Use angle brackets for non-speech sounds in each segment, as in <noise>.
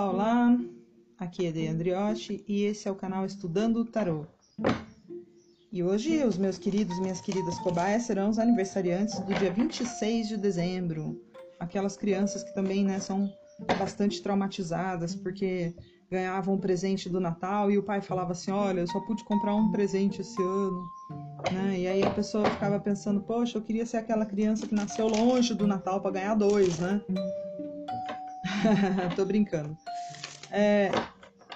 Olá, olá! Aqui é Dei Andriotti e esse é o canal Estudando o Tarô. E hoje os meus queridos e minhas queridas cobaias serão os aniversariantes do dia 26 de dezembro. Aquelas crianças que também né, são bastante traumatizadas porque ganhavam um presente do Natal e o pai falava assim: Olha, eu só pude comprar um presente esse ano. Né? E aí a pessoa ficava pensando: Poxa, eu queria ser aquela criança que nasceu longe do Natal para ganhar dois, né? <laughs> Tô brincando. É,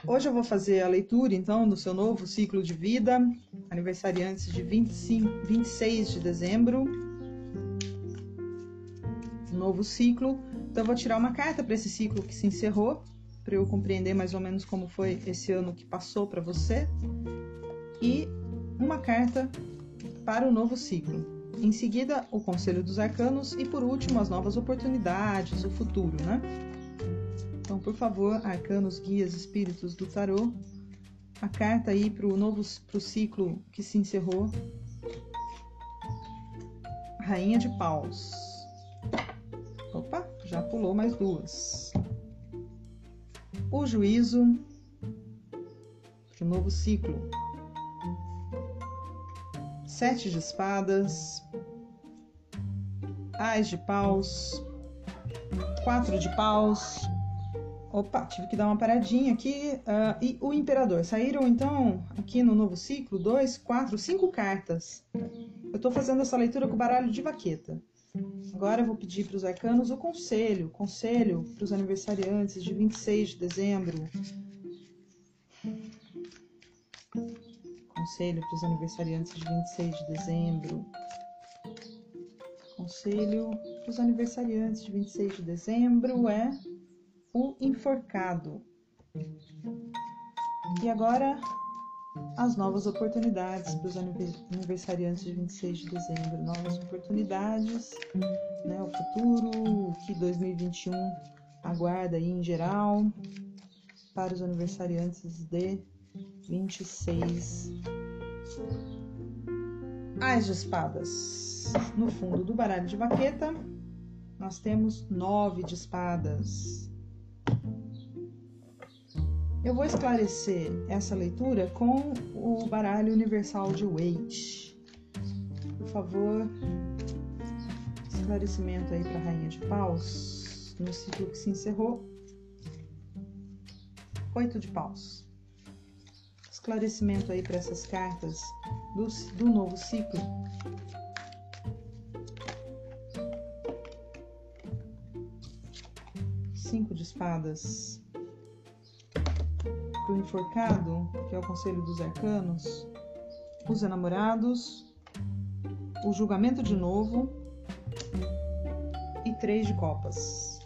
hoje eu vou fazer a leitura, então, do seu novo ciclo de vida, aniversariantes de 25, 26 de dezembro. Novo ciclo. Então, eu vou tirar uma carta para esse ciclo que se encerrou, para eu compreender mais ou menos como foi esse ano que passou para você. E uma carta para o novo ciclo. Em seguida, o Conselho dos Arcanos e, por último, as novas oportunidades, o futuro, né? Por favor, arcanos, guias, espíritos do tarô, a carta aí para o novo pro ciclo que se encerrou. Rainha de Paus. Opa, já pulou mais duas. O juízo para o novo ciclo. Sete de espadas. Ais de paus. Quatro de paus Opa, tive que dar uma paradinha aqui. Uh, e o Imperador. Saíram então aqui no novo ciclo dois, quatro, cinco cartas. Eu estou fazendo essa leitura com baralho de vaqueta. Agora eu vou pedir para os arcanos o conselho. Conselho para os aniversariantes de 26 de dezembro. Conselho para os aniversariantes de 26 de dezembro. Conselho para os aniversariantes de 26 de dezembro é o enforcado. E agora as novas oportunidades para os aniversariantes de 26 de dezembro, novas oportunidades, né, o futuro, o que 2021 aguarda aí em geral para os aniversariantes de 26. As de espadas. No fundo do baralho de vaqueta, nós temos nove de espadas. Eu vou esclarecer essa leitura com o baralho universal de Waite. Por favor, esclarecimento aí para a Rainha de Paus, no ciclo que se encerrou. Oito de Paus. Esclarecimento aí para essas cartas do, do novo ciclo. Cinco de espadas o enforcado, que é o conselho dos arcanos, os enamorados, o julgamento de novo e três de copas.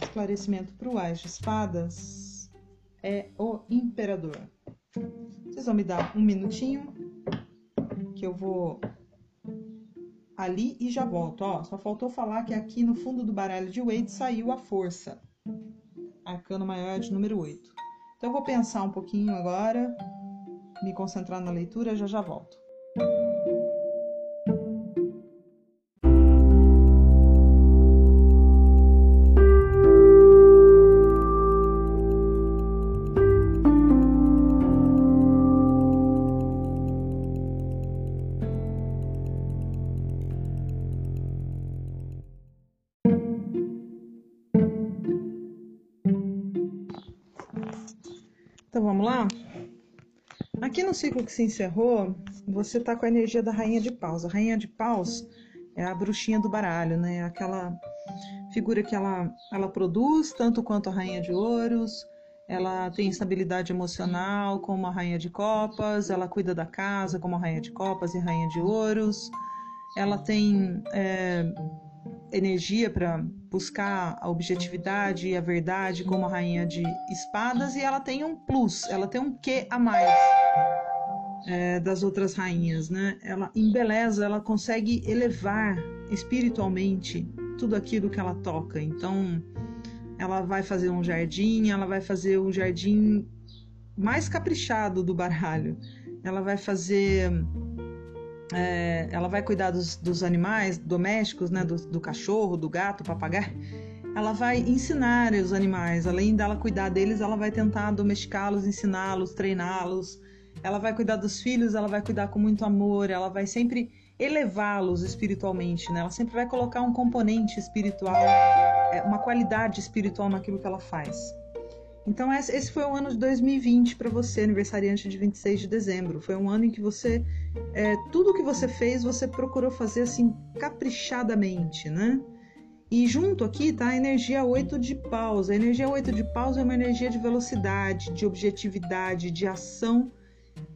Esclarecimento para o Ás de espadas é o imperador. Vocês vão me dar um minutinho que eu vou ali e já volto. Ó, só faltou falar que aqui no fundo do baralho de Wade saiu a força arcano maior de número 8. Então eu vou pensar um pouquinho agora, me concentrar na leitura, já já volto. Vamos lá? Aqui no ciclo que se encerrou, você tá com a energia da Rainha de Paus. A Rainha de Paus é a bruxinha do baralho, né? Aquela figura que ela, ela produz tanto quanto a Rainha de Ouros. Ela tem estabilidade emocional como a Rainha de Copas. Ela cuida da casa como a Rainha de Copas e Rainha de Ouros. Ela tem é, energia para buscar a objetividade e a verdade como a rainha de espadas e ela tem um plus, ela tem um quê a mais é, das outras rainhas, né? Ela embeleza, ela consegue elevar espiritualmente tudo aquilo que ela toca. Então, ela vai fazer um jardim, ela vai fazer um jardim mais caprichado do baralho. Ela vai fazer é, ela vai cuidar dos, dos animais domésticos, né, do, do, cachorro, do gato, papagaio. ela vai ensinar os animais, além dela cuidar deles, ela vai tentar domesticá-los, ensiná-los, treiná-los. Ela vai cuidar dos filhos, ela vai cuidar com muito amor, ela vai sempre elevá-los espiritualmente, né? Ela sempre vai colocar um componente espiritual, é, uma qualidade espiritual naquilo que ela faz. Então esse foi o ano de 2020 para você, aniversariante de 26 de dezembro. Foi um ano em que você é, tudo que você fez você procurou fazer assim caprichadamente, né? E junto aqui tá a energia 8 de paus. A energia 8 de paus é uma energia de velocidade, de objetividade, de ação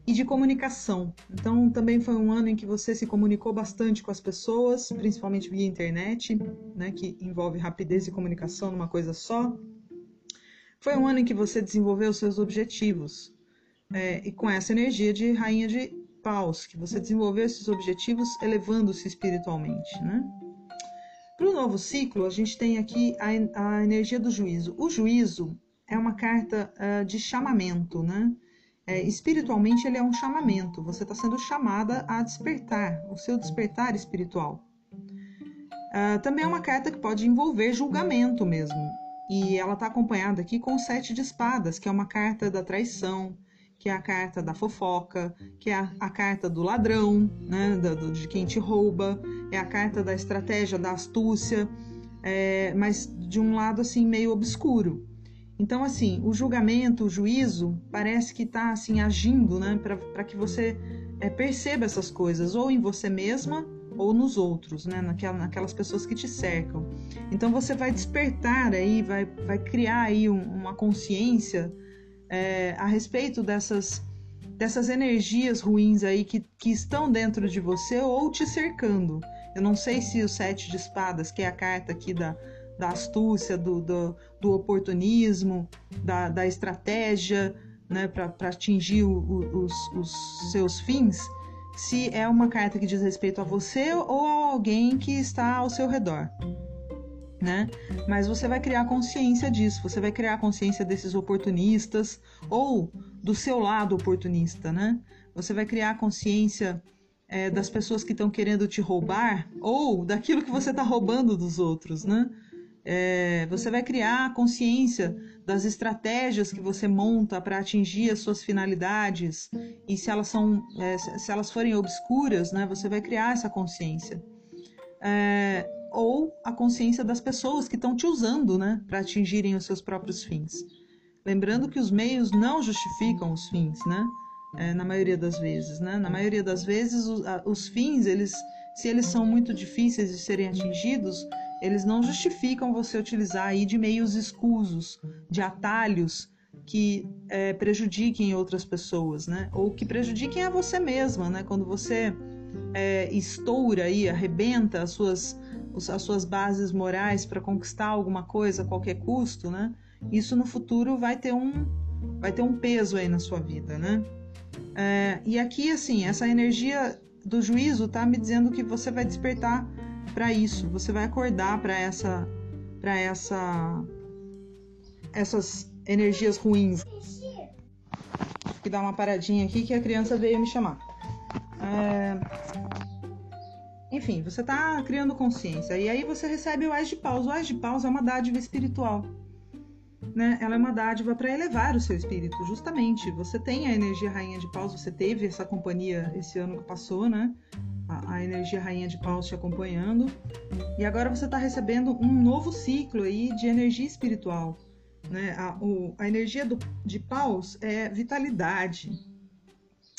e de comunicação. Então, também foi um ano em que você se comunicou bastante com as pessoas, principalmente via internet, né, que envolve rapidez e comunicação numa coisa só. Foi um ano em que você desenvolveu seus objetivos. É, e com essa energia de rainha de paus, que você desenvolveu esses objetivos elevando-se espiritualmente, né? Para o novo ciclo, a gente tem aqui a, a, energia do juízo. O juízo é uma carta uh, de chamamento, né? É, espiritualmente, ele é um chamamento. Você está sendo chamada a despertar, o seu despertar espiritual. Uh, também é uma carta que pode envolver julgamento mesmo. E ela está acompanhada aqui com o sete de espadas, que é uma carta da traição, que é a carta da fofoca, que é a, a carta do ladrão, né, do, de quem te rouba, é a carta da estratégia, da astúcia, é, mas de um lado assim meio obscuro. Então, assim, o julgamento, o juízo, parece que está assim agindo, né, para que você é, perceba essas coisas, ou em você mesma, ou nos outros, né? naquelas pessoas que te cercam. Então você vai despertar aí, vai, vai criar aí um, uma consciência é, a respeito dessas, dessas energias ruins aí que, que estão dentro de você ou te cercando. Eu não sei se o sete de espadas, que é a carta aqui da, da astúcia, do, do, do oportunismo, da, da estratégia né, para atingir o, o, os, os seus fins, se é uma carta que diz respeito a você ou a alguém que está ao seu redor. Né? Mas você vai criar consciência disso, você vai criar consciência desses oportunistas ou do seu lado oportunista, né? Você vai criar consciência é, das pessoas que estão querendo te roubar ou daquilo que você está roubando dos outros, né? É, você vai criar consciência das estratégias que você monta para atingir as suas finalidades. E se elas são é, se elas forem obscuras né você vai criar essa consciência. É, ou a consciência das pessoas que estão te usando né para atingirem os seus próprios fins. Lembrando que os meios não justificam os fins né é, na maioria das vezes né. Na maioria das vezes os, os fins eles se eles são muito difíceis de serem atingidos eles não justificam você utilizar aí de meios escusos, de atalhos que é, prejudiquem outras pessoas, né? Ou que prejudiquem a você mesma, né? Quando você é, estoura aí, arrebenta as suas, as suas bases morais para conquistar alguma coisa a qualquer custo, né? Isso no futuro vai ter um, vai ter um peso aí na sua vida, né? É, e aqui, assim, essa energia do juízo tá me dizendo que você vai despertar para isso, você vai acordar para essa para essa essas energias ruins. Que dar uma paradinha aqui que a criança veio me chamar. É... Enfim, você está criando consciência e aí você recebe o Ás de Paus. O Ás de Paus é uma dádiva espiritual. Né? Ela é uma dádiva para elevar o seu espírito, justamente. Você tem a energia rainha de paus, você teve essa companhia esse ano que passou, né? A, energia rainha de paus te acompanhando. E agora você está recebendo um novo ciclo aí de energia espiritual. Né? A, o, a energia do, de paus é vitalidade,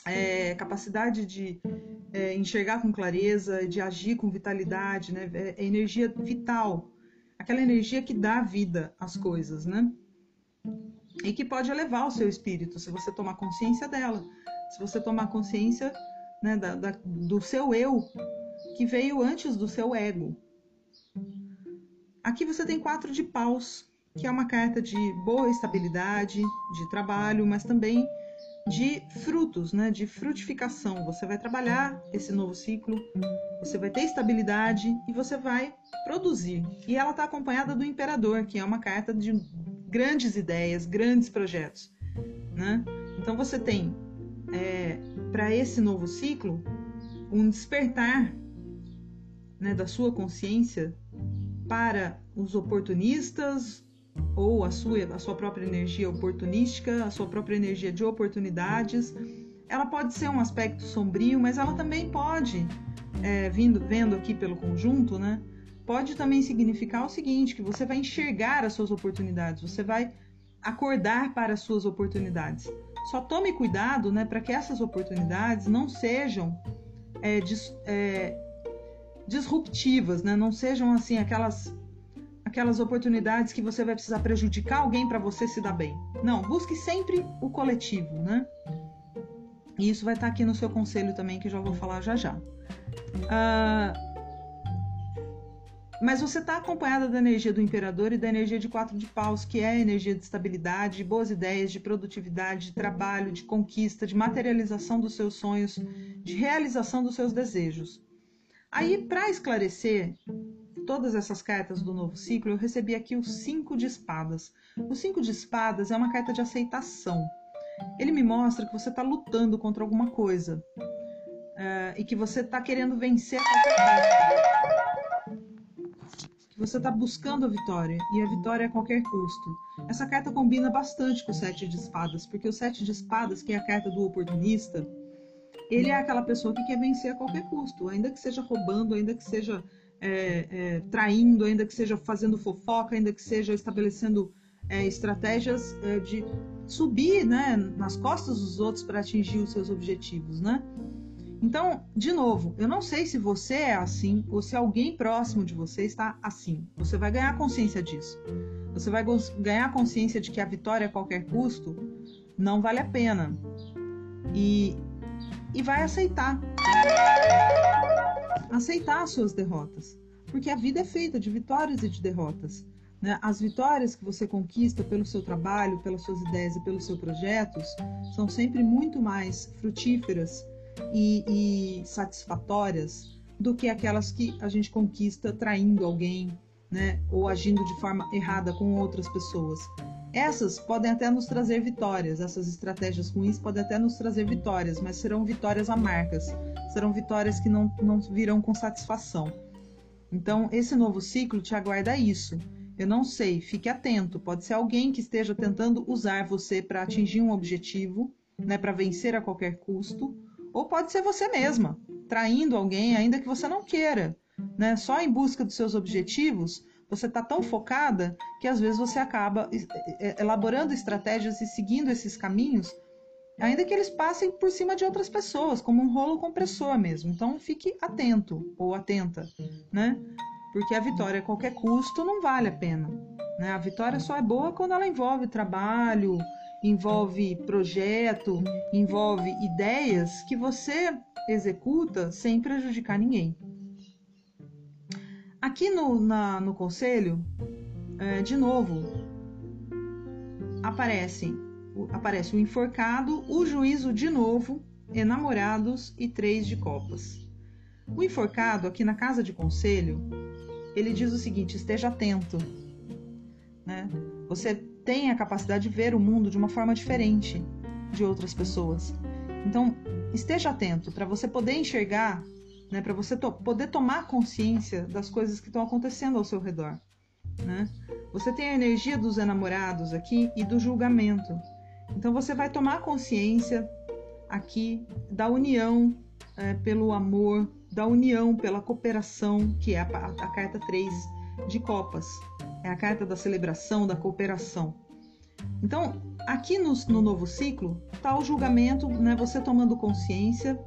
é capacidade de é, enxergar com clareza, de agir com vitalidade, né? é, é energia vital, aquela energia que dá vida às coisas, né? E que pode elevar o seu espírito se você tomar consciência dela. Se você tomar consciência né, da, da, do seu eu que veio antes do seu ego. Aqui você tem quatro de paus, que é uma carta de boa estabilidade, de trabalho, mas também de frutos, né, de frutificação. Você vai trabalhar esse novo ciclo, você vai ter estabilidade e você vai produzir. E ela está acompanhada do imperador, que é uma carta de grandes ideias, grandes projetos. Né? Então você tem é, para esse novo ciclo um despertar né, da sua consciência para os oportunistas ou a sua, a sua própria energia oportunística, a sua própria energia de oportunidades. Ela pode ser um aspecto sombrio, mas ela também pode, é, vindo, vendo aqui pelo conjunto, né? Pode também significar o seguinte: que você vai enxergar as suas oportunidades, você vai acordar para as suas oportunidades. Só tome cuidado, né, para que essas oportunidades não sejam é, dis, é, disruptivas, né? Não sejam assim aquelas aquelas oportunidades que você vai precisar prejudicar alguém para você se dar bem. Não, busque sempre o coletivo, né? E isso vai estar aqui no seu conselho também, que já vou falar já já. Uh, mas você está acompanhada da energia do imperador e da energia de quatro de paus, que é a energia de estabilidade, de boas ideias, de produtividade, de trabalho, de conquista, de materialização dos seus sonhos, de realização dos seus desejos. Aí, para esclarecer todas essas cartas do novo ciclo, eu recebi aqui o cinco de espadas. O cinco de espadas é uma carta de aceitação. Ele me mostra que você está lutando contra alguma coisa uh, e que você está querendo vencer a qualquer você está buscando a vitória e a vitória a qualquer custo. Essa carta combina bastante com o sete de espadas, porque o sete de espadas, que é a carta do oportunista, ele é aquela pessoa que quer vencer a qualquer custo, ainda que seja roubando, ainda que seja é, é, traindo, ainda que seja fazendo fofoca, ainda que seja estabelecendo é, estratégias é, de subir né, nas costas dos outros para atingir os seus objetivos, né? Então, de novo, eu não sei se você é assim ou se alguém próximo de você está assim. Você vai ganhar consciência disso. Você vai ganhar consciência de que a vitória a qualquer custo não vale a pena. E e vai aceitar. Aceitar as suas derrotas. Porque a vida é feita de vitórias e de derrotas. Né? As vitórias que você conquista pelo seu trabalho, pelas suas ideias e pelos seus projetos são sempre muito mais frutíferas e, e satisfatórias do que aquelas que a gente conquista traindo alguém, né? ou agindo de forma errada com outras pessoas. Essas podem até nos trazer vitórias, essas estratégias ruins podem até nos trazer vitórias, mas serão vitórias amargas, serão vitórias que não, não virão com satisfação. Então, esse novo ciclo te aguarda isso. Eu não sei, fique atento. Pode ser alguém que esteja tentando usar você para atingir um objetivo, né, para vencer a qualquer custo, ou pode ser você mesma, traindo alguém, ainda que você não queira, né, só em busca dos seus objetivos você está tão focada que às vezes você acaba elaborando estratégias e seguindo esses caminhos, ainda que eles passem por cima de outras pessoas, como um rolo compressor mesmo. Então fique atento ou atenta, né? Porque a vitória a qualquer custo não vale a pena. Né? A vitória só é boa quando ela envolve trabalho, envolve projeto, envolve ideias que você executa sem prejudicar ninguém. Aqui no, na, no conselho, é, de novo, aparece, aparece o enforcado, o juízo de novo, enamorados e três de copas. O enforcado, aqui na casa de conselho, ele diz o seguinte: esteja atento. Né? Você tem a capacidade de ver o mundo de uma forma diferente de outras pessoas. Então, esteja atento para você poder enxergar né, para você to poder tomar consciência das coisas que estão acontecendo ao seu redor. Né? Você tem a energia dos enamorados aqui e do julgamento. Então você vai tomar consciência aqui da união é, pelo amor, da união pela cooperação, que é a, a, carta 3 de Copas. É a carta da celebração, da cooperação. Então, aqui no, no novo ciclo, está o julgamento, né, você tomando consciência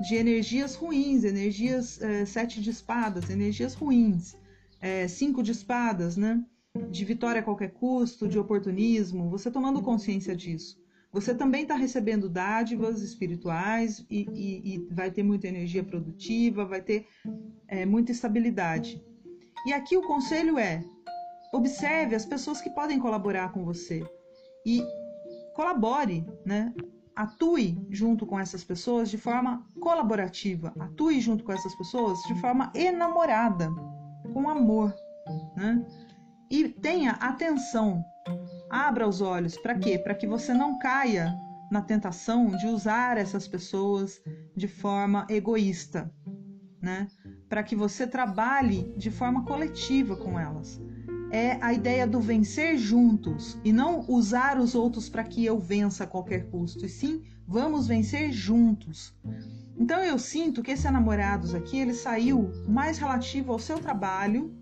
de energias ruins, energias é, sete de espadas, energias ruins, é, cinco de espadas, né? De vitória a qualquer custo, de oportunismo, você tomando consciência disso. Você também está recebendo dádivas espirituais e, e, e, vai ter muita energia produtiva, vai ter é, muita estabilidade. E aqui o conselho é: observe as pessoas que podem colaborar com você e colabore, né? atue junto com essas pessoas de forma colaborativa, atue junto com essas pessoas de forma enamorada, com amor, né? E tenha atenção, abra os olhos, para quê? Para que você não caia na tentação de usar essas pessoas de forma egoísta, né? Para que você trabalhe de forma coletiva com elas. É a ideia do vencer juntos e não usar os outros para que eu vença a qualquer custo, e sim vamos vencer juntos. Então eu sinto que esse namorados aqui ele saiu mais relativo ao seu trabalho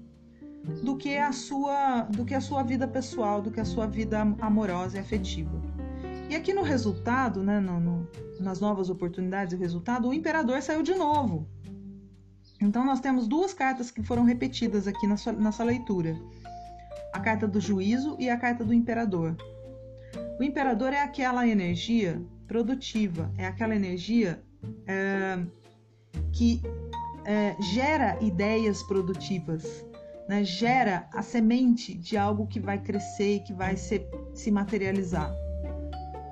do que a sua do que a sua vida pessoal, do que a sua vida amorosa e afetiva. E aqui no resultado, né, no, no, nas novas oportunidades e resultado, o imperador saiu de novo. Então nós temos duas cartas que foram repetidas aqui na sua, nossa leitura: a carta do juízo e a carta do imperador. O imperador é aquela energia produtiva, é aquela energia é, que é, gera ideias produtivas, né? gera a semente de algo que vai crescer e que vai se, se materializar.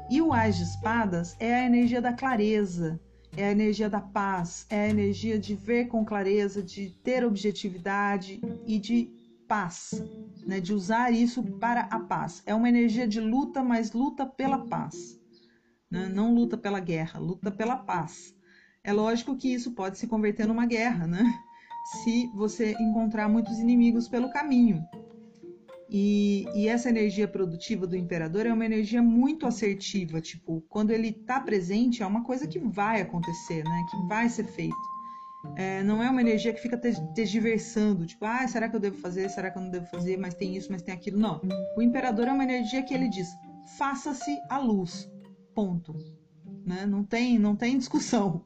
E o Ás de Espadas é a energia da clareza, é a energia da paz, é a energia de ver com clareza, de ter objetividade e de paz, né? de usar isso para a paz. É uma energia de luta, mas luta pela paz. Né? Não luta pela guerra, luta pela paz. É lógico que isso pode se converter numa guerra, né? Se você encontrar muitos inimigos pelo caminho. E, e, essa energia produtiva do imperador é uma energia muito assertiva, tipo, quando ele está presente é uma coisa que vai acontecer, né? Que vai ser feito. É, não é uma energia que fica tergiversando, tipo, ah, será que eu devo fazer, será que eu não devo fazer, mas tem isso, mas tem aquilo. Não. O imperador é uma energia que ele diz, faça-se a luz, ponto. Né? Não, tem, não tem discussão.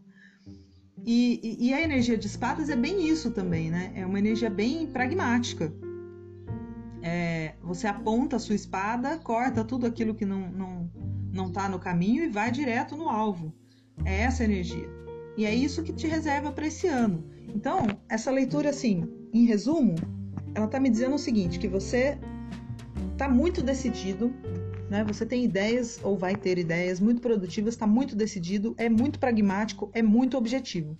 E, e, e a energia de espadas é bem isso também, né? É uma energia bem pragmática é, você aponta a sua espada, corta tudo aquilo que não, não, não tá no caminho e vai direto no alvo. É essa energia. E é isso que te reserva para esse ano. Então, essa leitura, assim, em resumo, ela tá me dizendo o seguinte: que você tá muito decidido, né? Você tem ideias ou vai ter ideias muito produtivas, está muito decidido, é muito pragmático, é muito objetivo.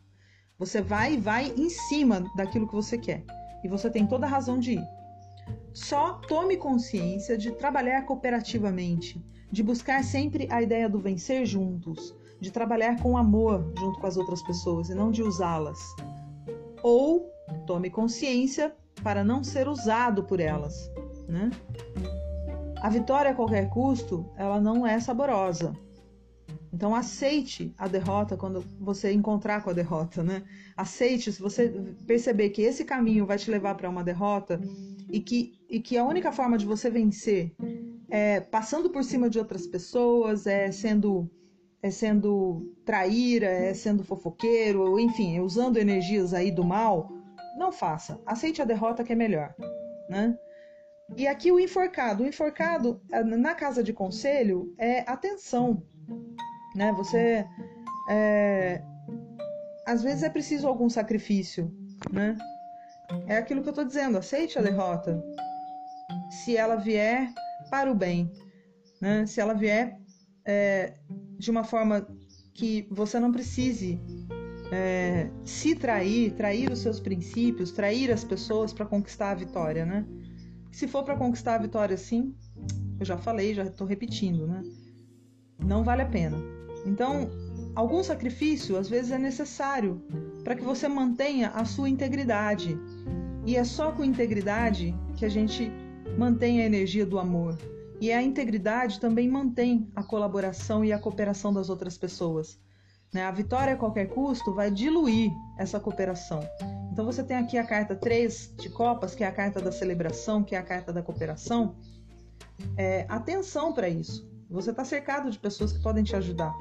Você vai e vai em cima daquilo que você quer. E você tem toda a razão de ir. Só tome consciência de trabalhar cooperativamente, de buscar sempre a ideia do vencer juntos, de trabalhar com amor junto com as outras pessoas e não de usá-las. Ou tome consciência para não ser usado por elas, né? A vitória a qualquer custo, ela não é saborosa. Então aceite a derrota quando você encontrar com a derrota, né? Aceite se você perceber que esse caminho vai te levar para uma derrota, e que, e que a única forma de você vencer é passando por cima de outras pessoas, é sendo é sendo traíra, é sendo fofoqueiro, enfim, usando energias aí do mal, não faça. Aceite a derrota que é melhor, né? E aqui o enforcado, o enforcado na casa de conselho é atenção, né? Você é, às vezes é preciso algum sacrifício, né? É aquilo que eu estou dizendo, aceite a derrota. Se ela vier para o bem, né? se ela vier é, de uma forma que você não precise é, se trair, trair os seus princípios, trair as pessoas para conquistar a vitória, né? Se for para conquistar a vitória, sim, eu já falei, já estou repetindo, né? Não vale a pena. Então, algum sacrifício às vezes é necessário para que você mantenha a sua integridade. E é só com integridade que a gente mantém a energia do amor. E a integridade também mantém a colaboração e a cooperação das outras pessoas. Né? A vitória a qualquer custo vai diluir essa cooperação. Então você tem aqui a carta 3 de Copas, que é a carta da celebração, que é a carta da cooperação. É, atenção para isso. Você está cercado de pessoas que podem te ajudar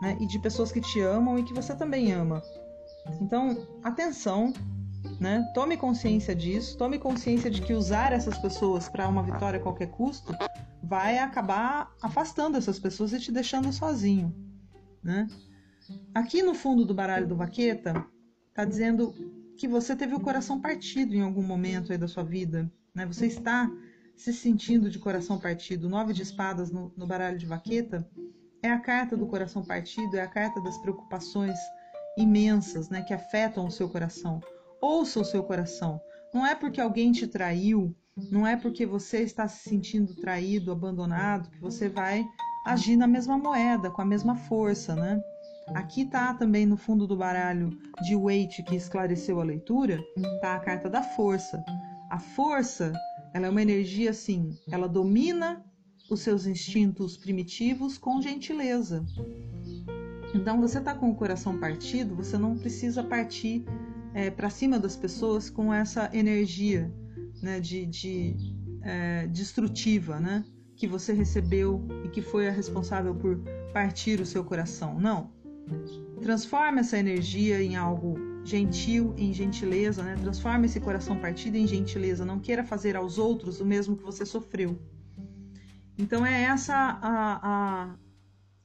né? e de pessoas que te amam e que você também ama. Então, atenção, né? Tome consciência disso, tome consciência de que usar essas pessoas para uma vitória a qualquer custo vai acabar afastando essas pessoas e te deixando sozinho, né? Aqui no fundo do baralho do Vaqueta está dizendo que você teve o coração partido em algum momento aí da sua vida, né? Você está se sentindo de coração partido. Nove de espadas no, no baralho de Vaqueta é a carta do coração partido, é a carta das preocupações imensas, né, que afetam o seu coração. Ouça o seu coração. Não é porque alguém te traiu, não é porque você está se sentindo traído, abandonado, que você vai agir na mesma moeda, com a mesma força, né? Aqui tá também no fundo do baralho de Waite que esclareceu a leitura, tá a carta da força. A força, ela é uma energia assim, ela domina os seus instintos primitivos com gentileza. Então, você tá com o coração partido, você não precisa partir é, para cima das pessoas com essa energia né, de, de é, destrutiva, né, que você recebeu e que foi a responsável por partir o seu coração. Não. Transforma essa energia em algo gentil, em gentileza, né? Transforma esse coração partido em gentileza. Não queira fazer aos outros o mesmo que você sofreu. Então é essa a, a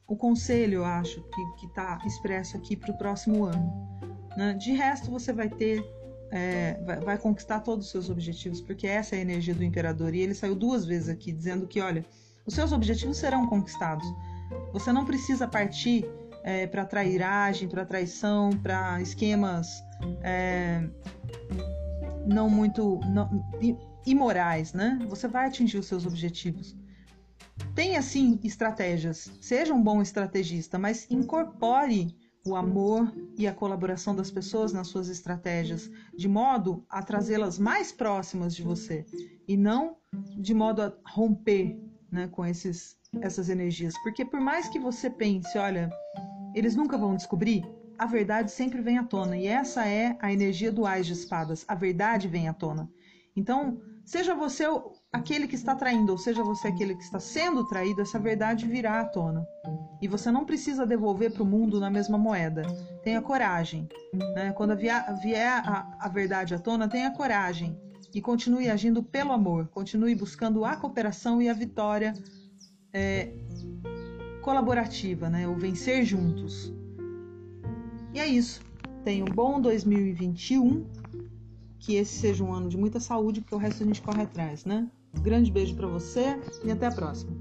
o conselho, eu acho, que está expresso aqui para o próximo ano. Né? De resto, você vai ter, é, vai, vai, conquistar todos os seus objetivos, porque essa é a energia do imperador. E ele saiu duas vezes aqui dizendo que, olha, os seus objetivos serão conquistados. Você não precisa partir é, para trairagem, para traição, para esquemas é, não muito não, imorais, né? Você vai atingir os seus objetivos. Tenha sim estratégias, seja um bom estrategista, mas incorpore o amor e a colaboração das pessoas nas suas estratégias, de modo a trazê-las mais próximas de você e não de modo a romper né, com esses, essas energias. Porque por mais que você pense, olha, eles nunca vão descobrir, a verdade sempre vem à tona. E essa é a energia do Ais de Espadas. A verdade vem à tona. Então, seja você aquele que está traindo, ou seja você aquele que está sendo traído, essa verdade virá à tona. E você não precisa devolver para o mundo na mesma moeda. Tenha coragem. Né? Quando vier, vier a, a verdade à tona, tenha coragem. E continue agindo pelo amor. Continue buscando a cooperação e a vitória é, colaborativa, né? o vencer juntos. E é isso. Tenha um bom 2021 que esse seja um ano de muita saúde, porque o resto a gente corre atrás, né? Grande beijo para você e até a próxima.